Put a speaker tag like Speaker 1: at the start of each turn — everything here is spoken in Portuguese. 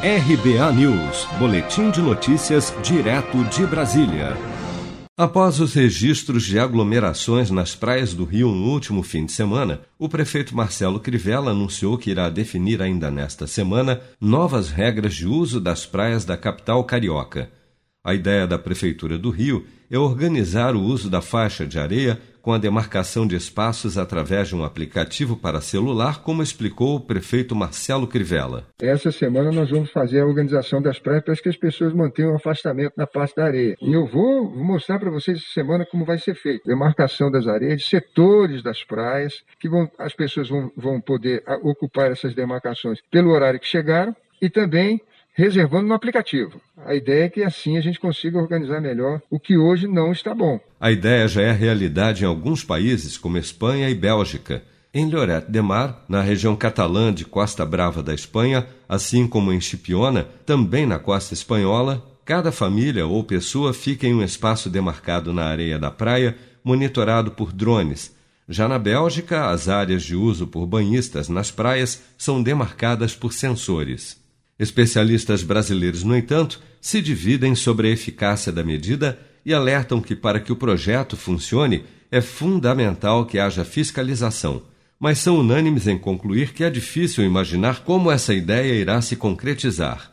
Speaker 1: RBA News, Boletim de Notícias, direto de Brasília. Após os registros de aglomerações nas praias do Rio no último fim de semana, o prefeito Marcelo Crivella anunciou que irá definir ainda nesta semana novas regras de uso das praias da capital carioca. A ideia da Prefeitura do Rio é organizar o uso da faixa de areia com a demarcação de espaços através de um aplicativo para celular, como explicou o prefeito Marcelo Crivella.
Speaker 2: Essa semana nós vamos fazer a organização das praias para que as pessoas mantenham o afastamento na parte da areia. E eu vou mostrar para vocês essa semana como vai ser feito. Demarcação das areias, setores das praias, que vão, as pessoas vão, vão poder ocupar essas demarcações pelo horário que chegaram e também reservando no aplicativo. A ideia é que assim a gente consiga organizar melhor o que hoje não está bom.
Speaker 1: A ideia já é realidade em alguns países, como Espanha e Bélgica. Em Lloret de Mar, na região catalã de Costa Brava da Espanha, assim como em Chipiona, também na costa espanhola, cada família ou pessoa fica em um espaço demarcado na areia da praia, monitorado por drones. Já na Bélgica, as áreas de uso por banhistas nas praias são demarcadas por sensores. Especialistas brasileiros, no entanto, se dividem sobre a eficácia da medida e alertam que, para que o projeto funcione, é fundamental que haja fiscalização mas são unânimes em concluir que é difícil imaginar como essa ideia irá se concretizar.